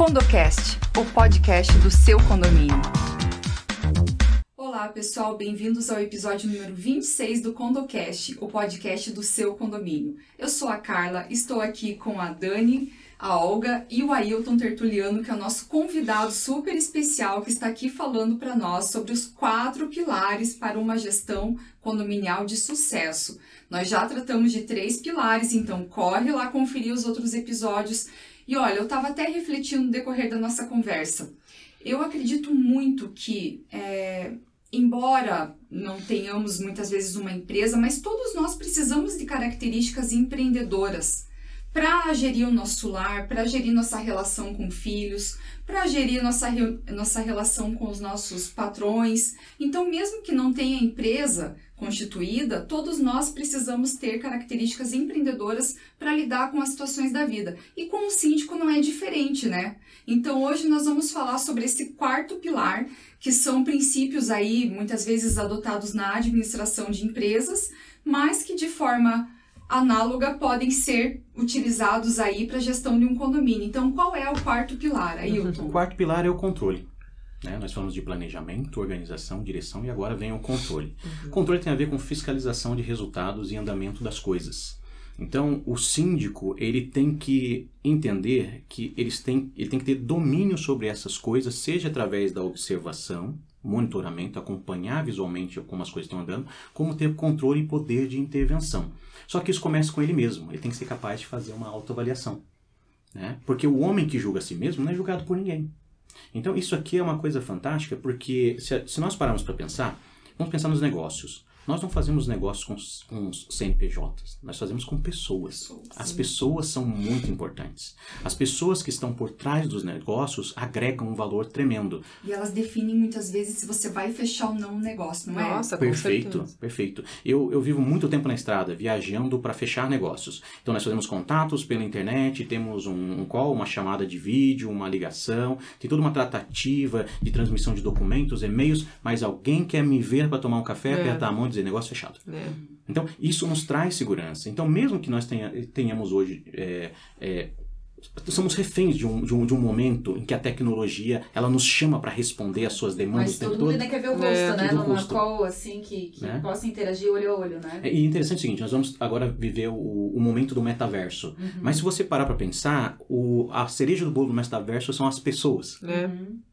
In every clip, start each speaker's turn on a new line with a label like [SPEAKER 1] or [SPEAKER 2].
[SPEAKER 1] CondoCast, o podcast do seu condomínio. Olá, pessoal, bem-vindos ao episódio número 26 do CondoCast, o podcast do seu condomínio. Eu sou a Carla, estou aqui com a Dani, a Olga e o Ailton Tertuliano, que é o nosso convidado super especial que está aqui falando para nós sobre os quatro pilares para uma gestão condominial de sucesso. Nós já tratamos de três pilares, então corre lá conferir os outros episódios. E olha, eu estava até refletindo no decorrer da nossa conversa. Eu acredito muito que, é, embora não tenhamos muitas vezes uma empresa, mas todos nós precisamos de características empreendedoras para gerir o nosso lar, para gerir nossa relação com filhos, para gerir nossa, nossa relação com os nossos patrões. Então, mesmo que não tenha empresa constituída, todos nós precisamos ter características empreendedoras para lidar com as situações da vida. E com o síndico não é diferente, né? Então, hoje nós vamos falar sobre esse quarto pilar, que são princípios aí muitas vezes adotados na administração de empresas, mas que de forma análoga podem ser utilizados aí para a gestão de um condomínio. Então, qual é o quarto pilar, Ailton?
[SPEAKER 2] O quarto pilar é o controle. Né? Nós falamos de planejamento, organização, direção e agora vem o controle. Uhum. Controle tem a ver com fiscalização de resultados e andamento das coisas. Então, o síndico ele tem que entender que eles têm, ele tem que ter domínio sobre essas coisas, seja através da observação, monitoramento, acompanhar visualmente como as coisas estão andando, como ter controle e poder de intervenção. Só que isso começa com ele mesmo, ele tem que ser capaz de fazer uma autoavaliação. Né? Porque o homem que julga a si mesmo não é julgado por ninguém. Então, isso aqui é uma coisa fantástica, porque se, se nós pararmos para pensar, vamos pensar nos negócios. Nós não fazemos negócios com, com os CNPJs, nós fazemos com pessoas. As pessoas são muito importantes. As pessoas que estão por trás dos negócios agregam um valor tremendo.
[SPEAKER 1] E elas definem muitas vezes se você vai fechar ou não um negócio, não
[SPEAKER 2] é? Nossa, perfeito, perfeito. Eu, eu vivo muito tempo na estrada, viajando para fechar negócios. Então nós fazemos contatos pela internet, temos um, um call, uma chamada de vídeo, uma ligação, tem toda uma tratativa de transmissão de documentos, e-mails, mas alguém quer me ver para tomar um café, é. apertar a mão dizer dizer negócio fechado. É. Então, isso nos traz segurança. Então, mesmo que nós tenha, tenhamos hoje. É, é, somos reféns de um, de, um, de um momento em que a tecnologia ela nos chama para responder às suas demandas.
[SPEAKER 3] Mas todo mundo ainda quer ver o rosto, é, né? Numa call, assim, que, que né? possa interagir olho a olho, né?
[SPEAKER 2] É, e interessante o seguinte, nós vamos agora viver o, o momento do metaverso. Uhum. Mas se você parar para pensar, o, a cereja do bolo do metaverso são as pessoas. É. Uhum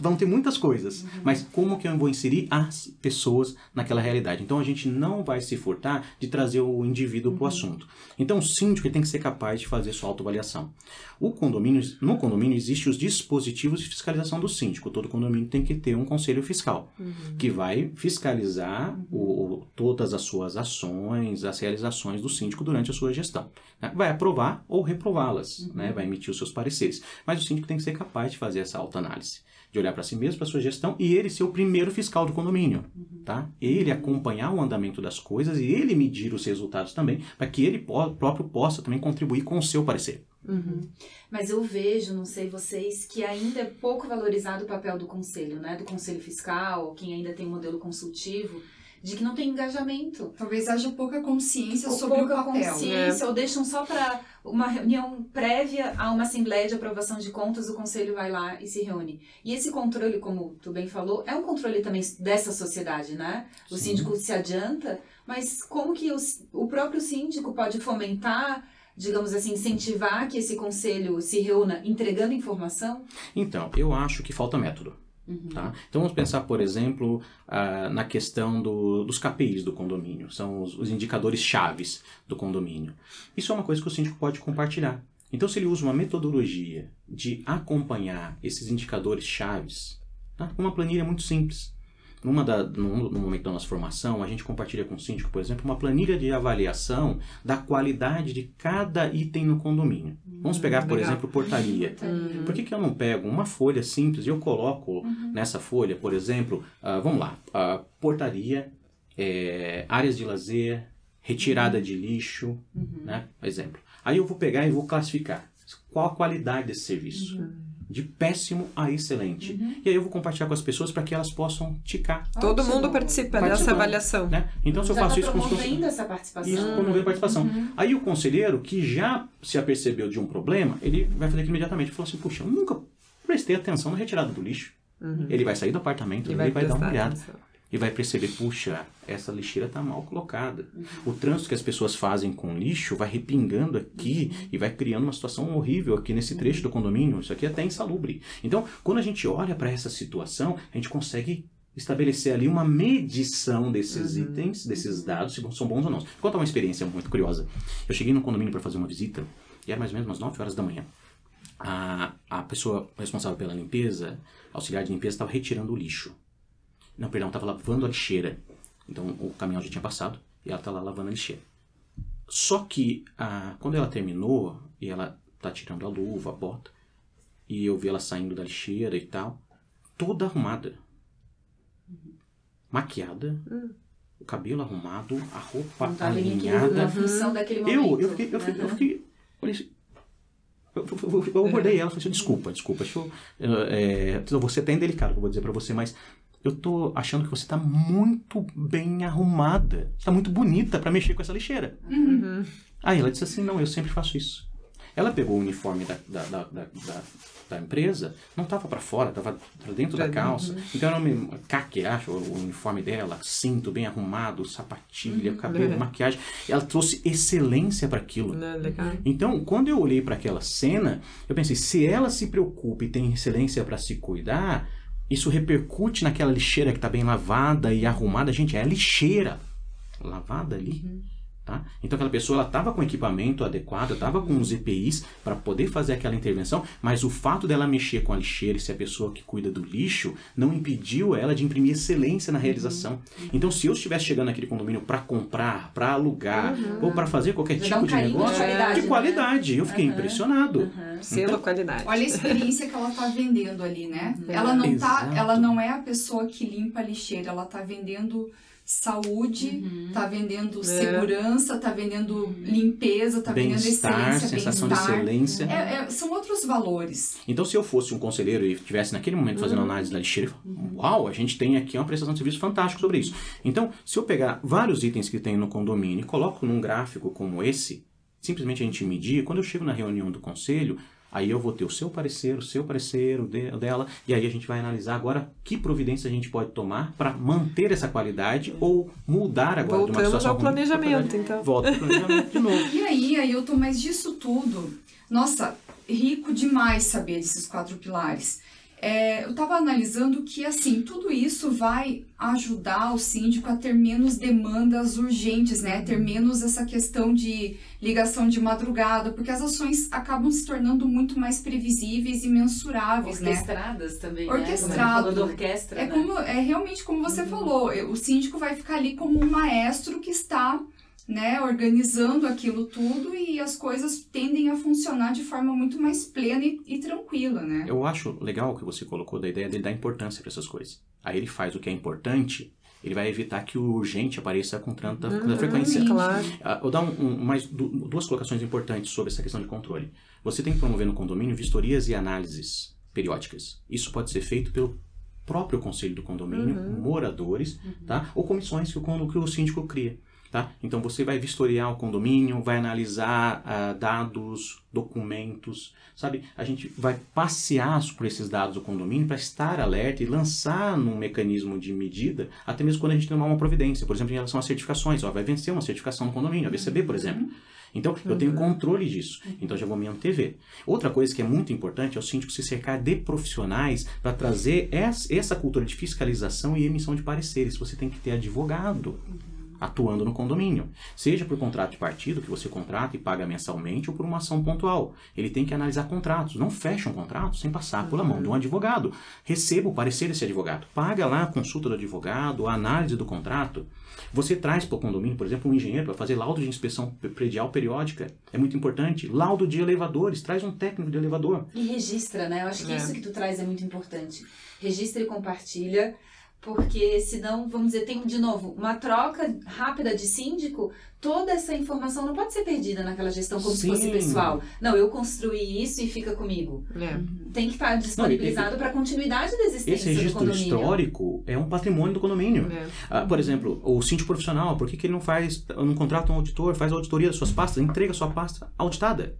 [SPEAKER 2] vão ter muitas coisas, uhum. mas como que eu vou inserir as pessoas naquela realidade? Então a gente não vai se furtar de trazer o indivíduo uhum. para o assunto. Então o síndico tem que ser capaz de fazer sua autoavaliação. O condomínio, no condomínio existem os dispositivos de fiscalização do síndico. Todo condomínio tem que ter um conselho fiscal uhum. que vai fiscalizar o, o, todas as suas ações, as realizações do síndico durante a sua gestão. Né? Vai aprovar ou reprová-las, né? Uhum. vai emitir os seus pareceres. Mas o síndico tem que ser capaz de fazer essa autoanálise de olhar para si mesmo, para sua gestão e ele ser o primeiro fiscal do condomínio, uhum. tá? Ele acompanhar o andamento das coisas e ele medir os resultados também, para que ele próprio possa também contribuir com o seu parecer.
[SPEAKER 3] Uhum. Mas eu vejo, não sei vocês, que ainda é pouco valorizado o papel do conselho, né? Do conselho fiscal, quem ainda tem um modelo consultivo de que não tem engajamento.
[SPEAKER 1] Talvez haja pouca consciência ou sobre pouca o papel.
[SPEAKER 3] consciência, é. ou deixam só para uma reunião prévia a uma assembleia de aprovação de contas, o conselho vai lá e se reúne. E esse controle, como tu bem falou, é um controle também dessa sociedade, né? O Sim. síndico se adianta, mas como que os, o próprio síndico pode fomentar digamos assim, incentivar que esse conselho se reúna entregando informação?
[SPEAKER 2] Então, eu acho que falta método. Uhum. Tá? Então vamos pensar, por exemplo, uh, na questão do, dos KPIs do condomínio, são os, os indicadores chaves do condomínio. Isso é uma coisa que o síndico pode compartilhar. Então, se ele usa uma metodologia de acompanhar esses indicadores chaves, tá? uma planilha muito simples, numa da, no, no, momento da nossa formação, a gente compartilha com o síndico, por exemplo, uma planilha de avaliação da qualidade de cada item no condomínio. Vamos pegar, por exemplo, portaria. Uhum. Por que, que eu não pego uma folha simples e eu coloco uhum. nessa folha, por exemplo, uh, vamos lá, uh, portaria, é, áreas de lazer, retirada uhum. de lixo, uhum. né? Exemplo. Aí eu vou pegar e vou classificar qual a qualidade desse serviço. Uhum. De péssimo a excelente. Uhum. E aí eu vou compartilhar com as pessoas para que elas possam ticar.
[SPEAKER 4] Todo mundo participa dessa avaliação.
[SPEAKER 2] Né? Então, se eu faço
[SPEAKER 3] tá
[SPEAKER 2] isso
[SPEAKER 3] com promovendo essa participação.
[SPEAKER 2] Isso, promovendo a participação. Uhum. Aí o conselheiro, que já se apercebeu de um problema, ele vai fazer aquilo imediatamente. Ele falou assim, puxa, eu nunca prestei atenção na retirada do lixo. Uhum. Ele vai sair do apartamento, e ele vai, vai dar uma olhada. Atenção e vai perceber, puxa, essa lixeira está mal colocada. O trânsito que as pessoas fazem com lixo vai repingando aqui e vai criando uma situação horrível aqui nesse trecho do condomínio. Isso aqui é até insalubre. Então, quando a gente olha para essa situação, a gente consegue estabelecer ali uma medição desses uhum. itens, desses dados, se são bons ou não. Vou contar uma experiência muito curiosa. Eu cheguei no condomínio para fazer uma visita e era mais ou menos umas 9 horas da manhã. A, a pessoa responsável pela limpeza, auxiliar de limpeza, estava retirando o lixo. Não, perdão, estava lavando a lixeira. Então o caminhão já tinha passado e ela está lá lavando a lixeira. Só que ah, quando ela terminou e ela tá tirando a luva, a bota, e eu vi ela saindo da lixeira e tal, toda arrumada. Maquiada, hum. o cabelo arrumado, a roupa Não tá alinhada.
[SPEAKER 3] Função daquele momento.
[SPEAKER 2] Eu, eu fiquei, eu fiquei, uhum. eu fiquei eu, eu, eu abordei ela e falei assim, desculpa, desculpa, deixa eu, é, você é até indelicado eu vou dizer para você, mas eu tô achando que você tá muito bem arrumada. Está muito bonita para mexer com essa lixeira. Uhum. Aí ela disse assim, não, eu sempre faço isso. Ela pegou o uniforme da, da, da, da, da empresa, não estava para fora, estava dentro da calça. Uhum. Então era um caque, acho, o uniforme dela, cinto bem arrumado, sapatilha, uhum. cabelo, maquiagem. Ela trouxe excelência para aquilo. Então, quando eu olhei para aquela cena, eu pensei, se ela se preocupa e tem excelência para se cuidar, isso repercute naquela lixeira que está bem lavada e arrumada. Gente, é a lixeira lavada ali. Uhum. Tá? Então aquela pessoa ela estava com equipamento adequado, estava com os EPIs para poder fazer aquela intervenção, mas o fato dela mexer com a lixeira e ser a pessoa que cuida do lixo não impediu ela de imprimir excelência na realização. Uhum. Então se eu estivesse chegando naquele condomínio para comprar, para alugar uhum. ou para fazer qualquer Já tipo um de negócio de qualidade, de qualidade né? eu fiquei impressionado.
[SPEAKER 4] Uhum. Selo então, qualidade.
[SPEAKER 1] Olha a experiência que ela está vendendo ali, né? Ela não tá, ela não é a pessoa que limpa a lixeira, ela está vendendo saúde, uhum. tá vendendo é. segurança, tá vendendo uhum. limpeza, tá vendendo excelência,
[SPEAKER 2] sensação de excelência.
[SPEAKER 1] É, é, são outros valores.
[SPEAKER 2] Então, se eu fosse um conselheiro e estivesse naquele momento fazendo uhum. análise da lixeira, uhum. uau, a gente tem aqui uma prestação de serviço fantástico sobre isso. Então, se eu pegar vários itens que tem no condomínio e coloco num gráfico como esse, simplesmente a gente medir, quando eu chego na reunião do conselho, Aí eu vou ter o seu parecer, o seu parecer, o de, dela, e aí a gente vai analisar agora que providência a gente pode tomar para manter essa qualidade ou mudar agora
[SPEAKER 4] Voltamos de uma situação ao planejamento, então.
[SPEAKER 2] Volta ao planejamento de novo.
[SPEAKER 1] E aí, aí eu tô mais disso tudo. Nossa, rico demais saber desses quatro pilares é, eu estava analisando que assim tudo isso vai ajudar o síndico a ter menos demandas urgentes, né? Ter menos essa questão de ligação de madrugada, porque as ações acabam se tornando muito mais previsíveis e mensuráveis,
[SPEAKER 3] Orquestradas né? também,
[SPEAKER 1] Orquestrado.
[SPEAKER 3] Né? Como orquestra,
[SPEAKER 1] é
[SPEAKER 3] né?
[SPEAKER 1] como é realmente como você uhum. falou, o síndico vai ficar ali como um maestro que está né, organizando aquilo tudo e as coisas tendem a funcionar de forma muito mais plena e, e tranquila, né?
[SPEAKER 2] Eu acho legal o que você colocou da ideia dele dar importância para essas coisas. Aí ele faz o que é importante, ele vai evitar que o urgente apareça com tanta, uhum, frequência.
[SPEAKER 4] Claro.
[SPEAKER 2] Uh, vou dar um, um, mais duas colocações importantes sobre essa questão de controle. Você tem que promover no condomínio vistorias e análises periódicas. Isso pode ser feito pelo próprio conselho do condomínio, uhum. moradores, uhum. tá? ou comissões que o, que o síndico cria. Tá? Então você vai vistoriar o condomínio, vai analisar uh, dados, documentos, sabe? A gente vai passear por esses dados do condomínio para estar alerta e lançar num mecanismo de medida, até mesmo quando a gente tomar uma providência, por exemplo, em relação às certificações, ó, vai vencer uma certificação no condomínio, a BCB, por exemplo. Então, eu tenho uhum. controle disso. Então, já vou me antever. Outra coisa que é muito importante é o síndico se cercar de profissionais para trazer essa cultura de fiscalização e emissão de pareceres. Você tem que ter advogado. Uhum atuando no condomínio. Seja por contrato de partido, que você contrata e paga mensalmente, ou por uma ação pontual. Ele tem que analisar contratos. Não fecha um contrato sem passar pela mão de um advogado. Receba o parecer desse advogado. Paga lá a consulta do advogado, a análise do contrato. Você traz para o condomínio, por exemplo, um engenheiro para fazer laudo de inspeção predial periódica. É muito importante. Laudo de elevadores. Traz um técnico de elevador.
[SPEAKER 3] E registra, né? Eu acho que é. isso que tu traz é muito importante. Registra e compartilha porque senão, vamos dizer, tem de novo uma troca rápida de síndico, toda essa informação não pode ser perdida naquela gestão como Sim. se fosse pessoal. Não, eu construí isso e fica comigo. É. Tem que estar disponibilizado para a continuidade da existência
[SPEAKER 2] Esse registro histórico é um patrimônio do condomínio. É. Ah, por exemplo, o síndico profissional, por que, que ele não faz, não contrata um auditor, faz auditoria das suas pastas, entrega a sua pasta auditada?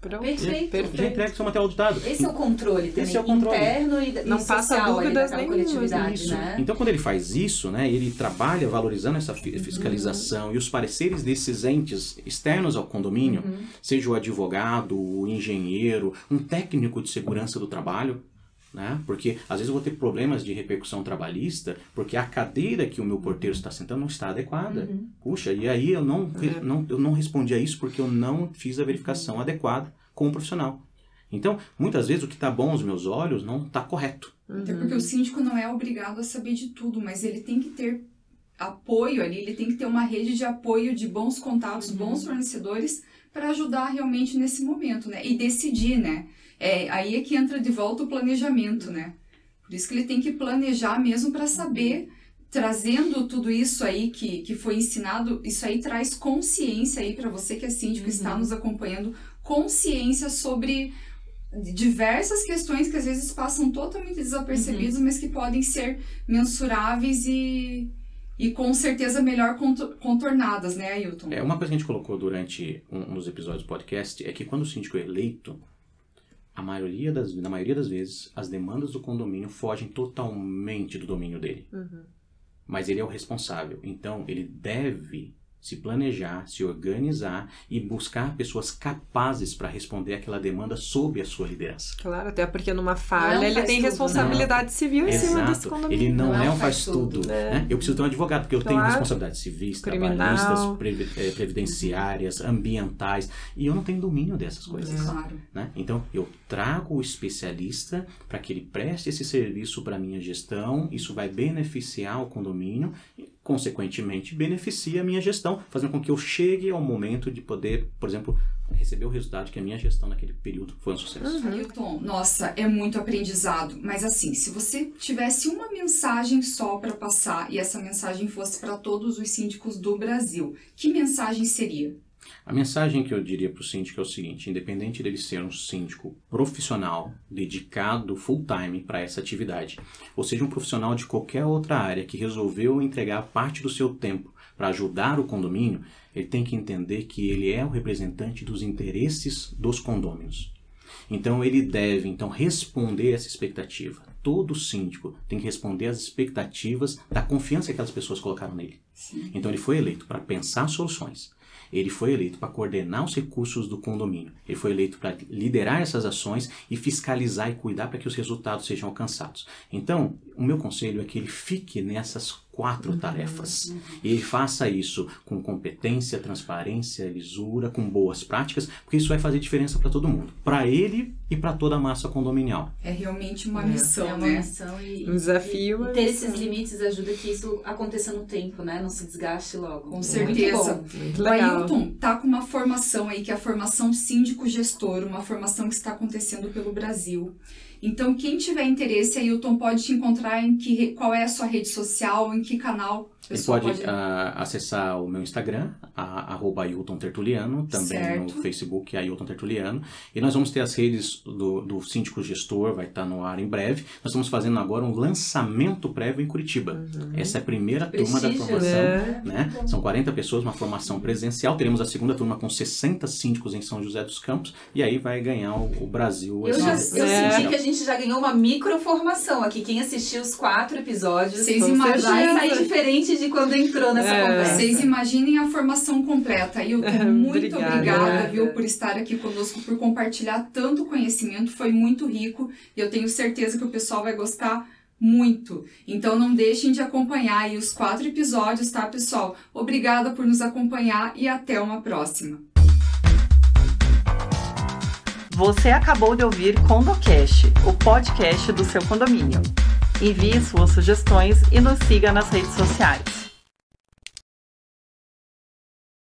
[SPEAKER 3] Pronto. Perfeito.
[SPEAKER 2] perfeito. Já entrega seu material auditado.
[SPEAKER 3] Esse é o controle também, Esse é o controle. interno e,
[SPEAKER 4] Não
[SPEAKER 3] e
[SPEAKER 4] passa dúvidas nenhuma.
[SPEAKER 3] coletividade, né?
[SPEAKER 2] Então, quando ele faz isso, né, ele trabalha valorizando essa fiscalização uhum. e os pareceres desses entes externos ao condomínio, uhum. seja o advogado, o engenheiro, um técnico de segurança do trabalho, né? Porque às vezes eu vou ter problemas de repercussão trabalhista porque a cadeira que o meu porteiro está sentando não está adequada. Uhum. Puxa, e aí eu não, é. não, eu não respondi a isso porque eu não fiz a verificação uhum. adequada com o profissional. Então, muitas vezes o que está bom aos meus olhos não está correto.
[SPEAKER 1] Uhum. Até porque o síndico não é obrigado a saber de tudo, mas ele tem que ter apoio ali, ele tem que ter uma rede de apoio de bons contatos, uhum. bons fornecedores para ajudar realmente nesse momento, né? E decidir, né? É, aí é que entra de volta o planejamento, né? Por isso que ele tem que planejar mesmo para saber, trazendo tudo isso aí que, que foi ensinado, isso aí traz consciência aí para você que é síndico, uhum. está nos acompanhando, consciência sobre diversas questões que às vezes passam totalmente desapercebidas, uhum. mas que podem ser mensuráveis e, e com certeza melhor contornadas, né, Ailton?
[SPEAKER 2] É, uma coisa que a gente colocou durante um, um dos episódios do podcast é que quando o síndico é eleito, a maioria das, na maioria das vezes, as demandas do condomínio fogem totalmente do domínio dele. Uhum. Mas ele é o responsável. Então, ele deve se planejar, se organizar e buscar pessoas capazes para responder aquela demanda sob a sua liderança.
[SPEAKER 4] Claro, até porque numa falha ele tem tudo, responsabilidade não. civil em
[SPEAKER 2] Exato.
[SPEAKER 4] cima desse condomínio.
[SPEAKER 2] Ele não, não é um faz, tudo. tudo é. né? Eu preciso ter um advogado, porque eu claro. tenho responsabilidades civis, Criminal. trabalhistas, eh, previdenciárias, ambientais, e eu não tenho domínio dessas coisas. Claro. Né? Então, eu trago o especialista para que ele preste esse serviço para minha gestão, isso vai beneficiar o condomínio consequentemente, beneficia a minha gestão, fazendo com que eu chegue ao momento de poder, por exemplo, receber o resultado que a minha gestão naquele período foi um sucesso.
[SPEAKER 1] Uhum. Ailton, nossa, é muito aprendizado. Mas assim, se você tivesse uma mensagem só para passar e essa mensagem fosse para todos os síndicos do Brasil, que mensagem seria?
[SPEAKER 2] A mensagem que eu diria para o síndico é o seguinte: independente dele ser um síndico profissional, dedicado full time para essa atividade, ou seja, um profissional de qualquer outra área que resolveu entregar parte do seu tempo para ajudar o condomínio, ele tem que entender que ele é o representante dos interesses dos condôminos. Então ele deve então responder essa expectativa. Todo síndico tem que responder às expectativas da confiança que aquelas pessoas colocaram nele. Sim. Então ele foi eleito para pensar soluções, ele foi eleito para coordenar os recursos do condomínio. Ele foi eleito para liderar essas ações e fiscalizar e cuidar para que os resultados sejam alcançados. Então, o meu conselho é que ele fique nessas quatro uhum, tarefas. Uhum. E ele faça isso com competência, transparência, lisura, com boas práticas, porque isso vai fazer diferença para todo mundo, para ele e para toda a massa condominial.
[SPEAKER 1] É realmente uma é. missão, é uma
[SPEAKER 3] né? missão e,
[SPEAKER 4] um desafio.
[SPEAKER 3] E, e ter esses limites ajuda que isso aconteça no tempo, né? Não se desgaste logo.
[SPEAKER 1] Com certeza. Muito bom. Muito o Ailton tá com uma formação aí que é a formação síndico gestor, uma formação que está acontecendo pelo Brasil. Então, quem tiver interesse, Ailton pode te encontrar em que, qual é a sua rede social, em que canal
[SPEAKER 2] ele pode, pode... Uh, acessar o meu Instagram, a, arroba Ailton Tertuliano, também certo. no Facebook, Ailton Tertuliano. E nós vamos ter as redes do, do síndico gestor, vai estar no ar em breve. Nós estamos fazendo agora um lançamento prévio em Curitiba. Uhum. Essa é a primeira turma da formação. Né? né? São 40 pessoas, uma formação presencial. Teremos a segunda turma com 60 síndicos em São José dos Campos. E aí vai ganhar o, o Brasil.
[SPEAKER 3] Eu, já, eu é. senti que a gente já ganhou uma microformação aqui. Quem assistiu os quatro episódios
[SPEAKER 1] Vocês vai
[SPEAKER 3] sair diferente de quando entrou nessa é. conversa.
[SPEAKER 1] Vocês imaginem a formação completa. E eu tô muito obrigada, obrigada, viu, por estar aqui conosco, por compartilhar tanto conhecimento. Foi muito rico e eu tenho certeza que o pessoal vai gostar muito. Então não deixem de acompanhar aí os quatro episódios, tá, pessoal? Obrigada por nos acompanhar e até uma próxima.
[SPEAKER 5] Você acabou de ouvir CondoCast, o podcast do seu condomínio. Envie suas sugestões e nos siga nas redes sociais.